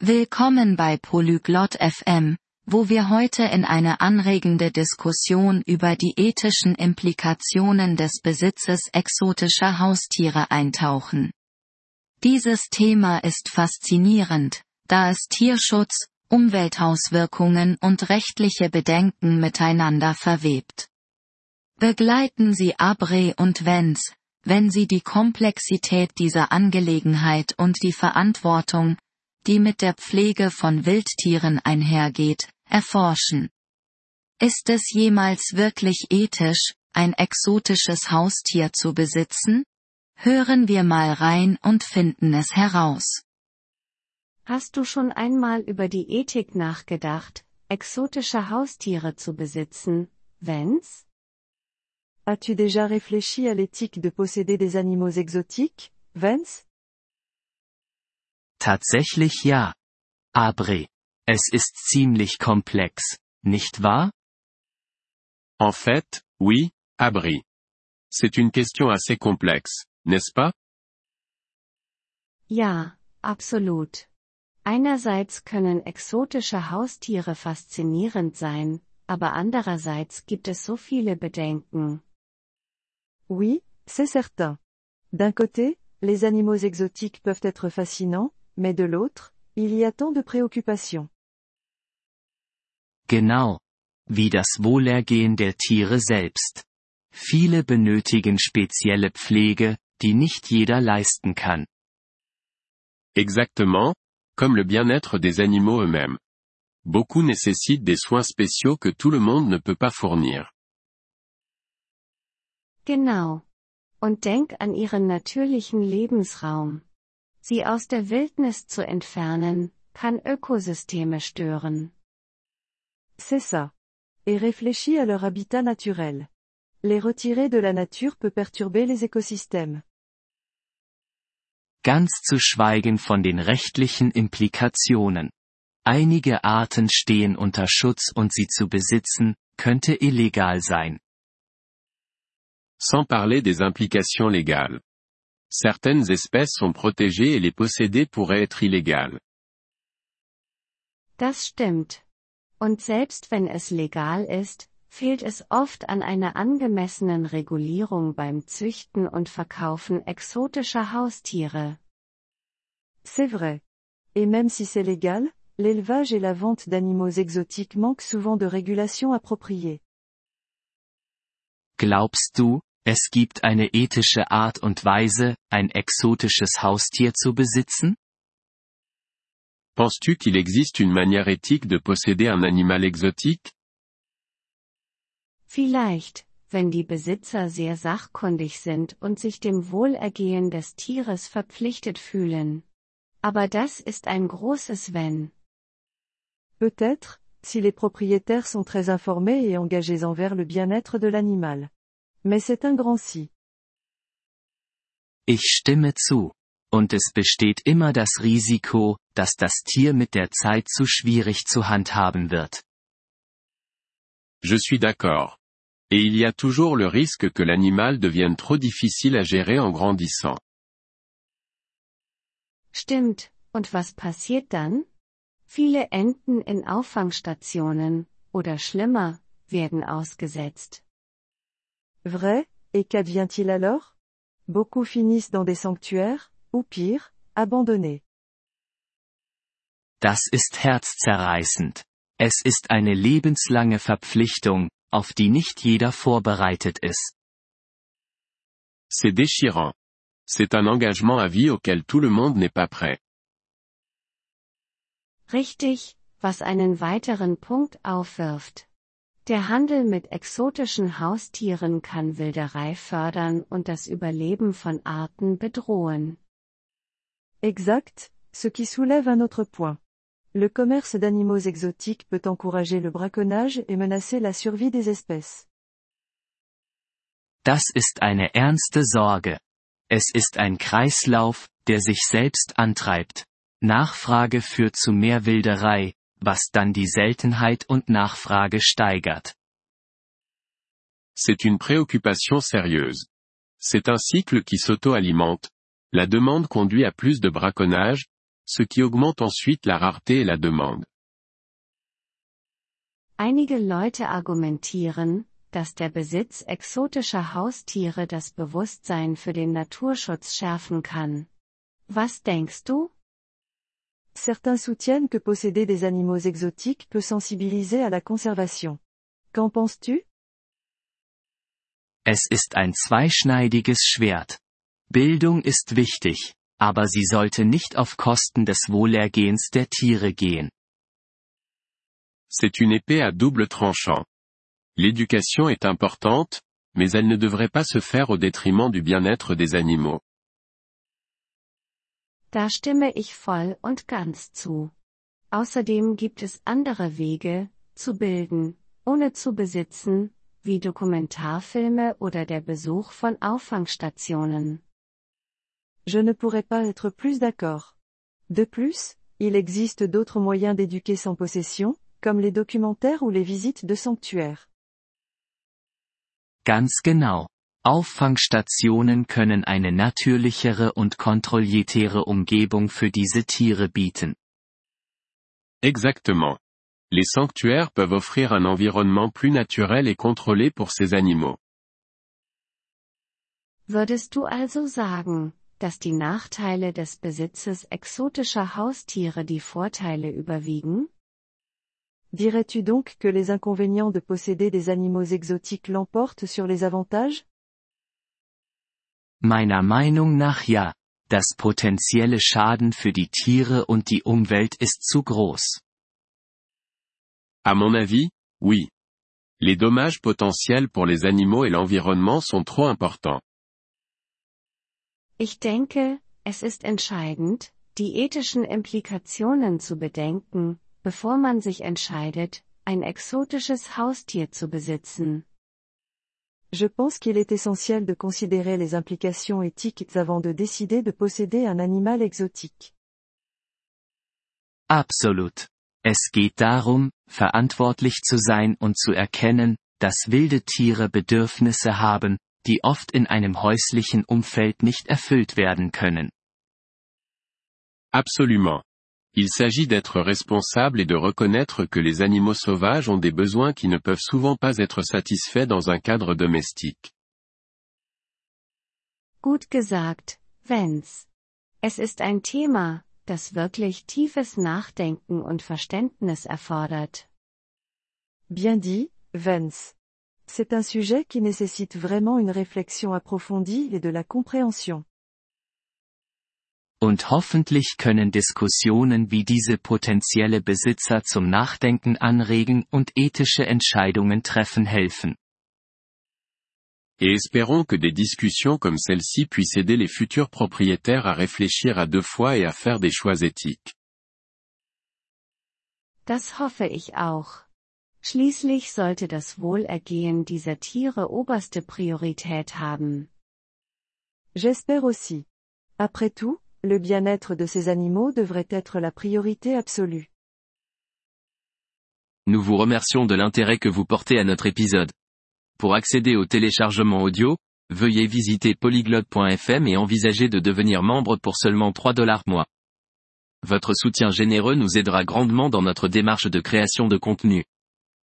Willkommen bei Polyglot FM, wo wir heute in eine anregende Diskussion über die ethischen Implikationen des Besitzes exotischer Haustiere eintauchen. Dieses Thema ist faszinierend, da es Tierschutz, Umweltauswirkungen und rechtliche Bedenken miteinander verwebt. Begleiten Sie Abre und Wenz, wenn Sie die Komplexität dieser Angelegenheit und die Verantwortung, die mit der Pflege von Wildtieren einhergeht, erforschen. Ist es jemals wirklich ethisch, ein exotisches Haustier zu besitzen? Hören wir mal rein und finden es heraus. Hast du schon einmal über die Ethik nachgedacht, exotische Haustiere zu besitzen, Vance? As-tu déjà réfléchi à l'éthique de posséder des animaux exotiques, Vance? Tatsächlich ja. Abre. Es ist ziemlich komplex, nicht wahr? En fait, oui, Abri. C'est une question assez complexe, n'est-ce pas? Ja, absolut. Einerseits können exotische Haustiere faszinierend sein, aber andererseits gibt es so viele Bedenken. Oui, c'est certain. D'un côté, les animaux exotiques peuvent être fascinants, mais de l'autre, il y a tant de préoccupations. Genau. Wie das Wohlergehen der Tiere selbst. Viele benötigen spezielle Pflege, die nicht jeder leisten kann. Exactement, comme le bien-être des animaux eux-mêmes. Beaucoup nécessitent des soins spéciaux que tout le monde ne peut pas fournir. Genau. Und denk an ihren natürlichen Lebensraum. Sie aus der Wildnis zu entfernen, kann Ökosysteme stören. C'est ça. Et réfléchis à leur habitat naturel. Les retirer de la nature peut perturber les écosystèmes. Ganz zu schweigen von den rechtlichen Implikationen. Einige Arten stehen unter Schutz und sie zu besitzen, könnte illegal sein. Sans parler des implications légales. Certaines espèces sont protégées et les posséder pourrait être illégal. Das stimmt. Und selbst wenn es legal ist, fehlt es oft an einer angemessenen Regulierung beim Züchten und Verkaufen exotischer Haustiere. C'est vrai. Et même si c'est légal, l'élevage et la vente d'animaux exotiques manquent souvent de régulation appropriée. Glaubst du, es gibt eine ethische Art und Weise, ein exotisches Haustier zu besitzen? Penses-tu qu'il existe une manière éthique de posséder un animal exotique? Vielleicht, wenn die Besitzer sehr sachkundig sind und sich dem Wohlergehen des Tieres verpflichtet fühlen. Aber das ist ein großes Wenn. Peut-être, si les propriétaires sont très informés et engagés envers le bien-être de l'animal. Mais c'est un grand si. Ich stimme zu. Und es besteht immer das Risiko, dass das Tier mit der Zeit zu schwierig zu handhaben wird. Je suis d'accord. Et il y a toujours le risque que l'animal devienne trop difficile à gérer en grandissant. Stimmt, und was passiert dann? Viele enden in Auffangstationen, oder schlimmer, werden ausgesetzt. Vrai, et qu'advient-il alors? Beaucoup finissent dans des sanctuaires, ou pire, abandonnés. Das ist herzzerreißend. Es ist eine lebenslange Verpflichtung, auf die nicht jeder vorbereitet ist. C'est déchirant. C'est un engagement à vie auquel tout le monde n'est pas prêt. Richtig, was einen weiteren Punkt aufwirft. Der Handel mit exotischen Haustieren kann Wilderei fördern und das Überleben von Arten bedrohen. Exact, ce qui soulève un autre point. Le commerce d'animaux exotiques peut encourager le braconnage et menacer la survie des espèces. Das ist eine ernste Sorge. Es ist ein Kreislauf, der sich selbst antreibt. Nachfrage führt zu mehr Wilderei, was dann die Seltenheit und Nachfrage steigert. C'est une préoccupation sérieuse. C'est un cycle qui s'auto-alimente. La demande conduit à plus de braconnage, ce qui augmente ensuite la rareté et la demande. Einige Leute argumentieren, dass der Besitz exotischer Haustiere das Bewusstsein für den Naturschutz schärfen kann. Was denkst du? Certains soutiennent que posséder des animaux exotiques peut sensibiliser à la conservation. Qu'en penses-tu? Es ist ein zweischneidiges Schwert. Bildung ist wichtig, aber sie sollte nicht auf Kosten des Wohlergehens der Tiere gehen. C'est une épée à double tranchant. L'éducation est importante, mais elle ne devrait pas se faire au détriment du bien-être des animaux. Da stimme ich voll und ganz zu. Außerdem gibt es andere Wege, zu bilden, ohne zu besitzen, wie Dokumentarfilme oder der Besuch von Auffangstationen. Je ne pourrais pas être plus d'accord. De plus, il existe d'autres moyens d'éduquer sans possession, comme les documentaires ou les visites de sanctuaires. Ganz genau. Auffangstationen können eine natürlichere und kontrolliertere Umgebung für diese Tiere bieten. Exactement. Les sanctuaires peuvent offrir un environnement plus naturel et contrôlé pour ces animaux. Würdest du also sagen, dass die Nachteile des Besitzes exotischer Haustiere die Vorteile überwiegen? Dirais-tu donc que les inconvénients de posséder des animaux exotiques l'emportent sur les avantages? Meiner Meinung nach ja. Das potenzielle Schaden für die Tiere und die Umwelt ist zu groß. À mon avis, oui. Les dommages potentiels pour les animaux et l'environnement sont trop importants. Ich denke, es ist entscheidend, die ethischen Implikationen zu bedenken, bevor man sich entscheidet, ein exotisches Haustier zu besitzen. Je pense qu'il est essentiel de considérer les implications éthiques avant de décider de posséder un animal exotique. Absolut. Es geht darum, verantwortlich zu sein und zu erkennen, dass wilde Tiere Bedürfnisse haben, die oft in einem häuslichen Umfeld nicht erfüllt werden können. Absolument. Il s'agit d'être responsable et de reconnaître que les animaux sauvages ont des besoins qui ne peuvent souvent pas être satisfaits dans un cadre domestique. Gut gesagt, Vance. Es ist ein Thema, das wirklich tiefes Nachdenken und Verständnis erfordert. Bien dit, Vance. C'est un sujet qui nécessite vraiment une réflexion approfondie et de la compréhension. Und hoffentlich können Diskussionen wie diese potenzielle Besitzer zum Nachdenken anregen und ethische Entscheidungen treffen helfen. Et espérons que des discussions comme celle-ci puissent aider les futurs propriétaires à réfléchir à deux fois et à faire des choix éthiques. Das hoffe ich auch. Schließlich sollte das Wohlergehen dieser Tiere oberste Priorität haben. J'espère aussi. Après tout, le bien-être de ces animaux devrait être la priorité absolue. Nous vous remercions de l'intérêt que vous portez à notre épisode. Pour accéder au téléchargement audio, veuillez visiter polyglotte.fm et envisager de devenir membre pour seulement 3 dollars mois. Votre soutien généreux nous aidera grandement dans notre démarche de création de contenu.